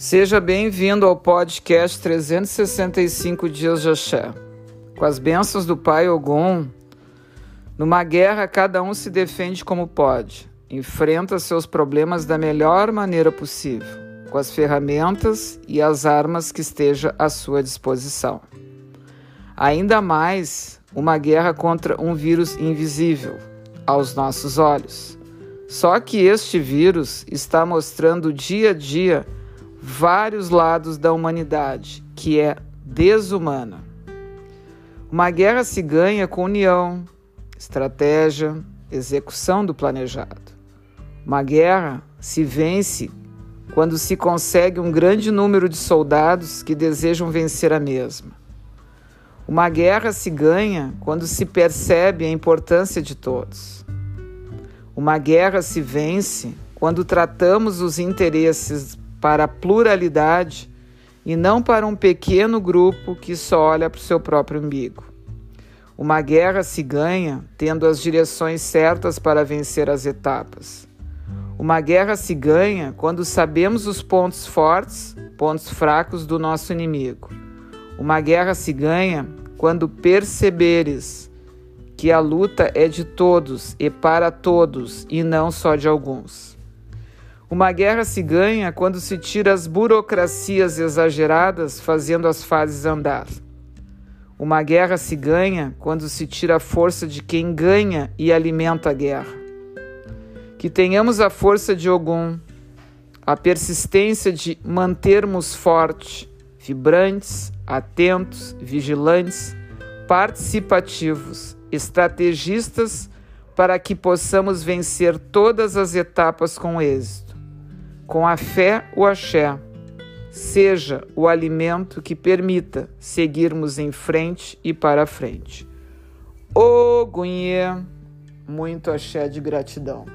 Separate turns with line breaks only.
Seja bem-vindo ao podcast 365 Dias de Axé. Com as bênçãos do Pai Ogum, numa guerra cada um se defende como pode, enfrenta seus problemas da melhor maneira possível, com as ferramentas e as armas que esteja à sua disposição. Ainda mais, uma guerra contra um vírus invisível aos nossos olhos. Só que este vírus está mostrando dia a dia vários lados da humanidade, que é desumana. Uma guerra se ganha com união, estratégia, execução do planejado. Uma guerra se vence quando se consegue um grande número de soldados que desejam vencer a mesma. Uma guerra se ganha quando se percebe a importância de todos. Uma guerra se vence quando tratamos os interesses para a pluralidade e não para um pequeno grupo que só olha para o seu próprio umbigo. Uma guerra se ganha tendo as direções certas para vencer as etapas. Uma guerra se ganha quando sabemos os pontos fortes, pontos fracos do nosso inimigo. Uma guerra se ganha quando perceberes que a luta é de todos e para todos e não só de alguns. Uma guerra se ganha quando se tira as burocracias exageradas fazendo as fases andar. Uma guerra se ganha quando se tira a força de quem ganha e alimenta a guerra. Que tenhamos a força de Ogum, a persistência de mantermos forte, vibrantes, atentos, vigilantes, participativos, estrategistas para que possamos vencer todas as etapas com êxito com a fé, o axé seja o alimento que permita seguirmos em frente e para frente. Ogunhê, muito axé de gratidão.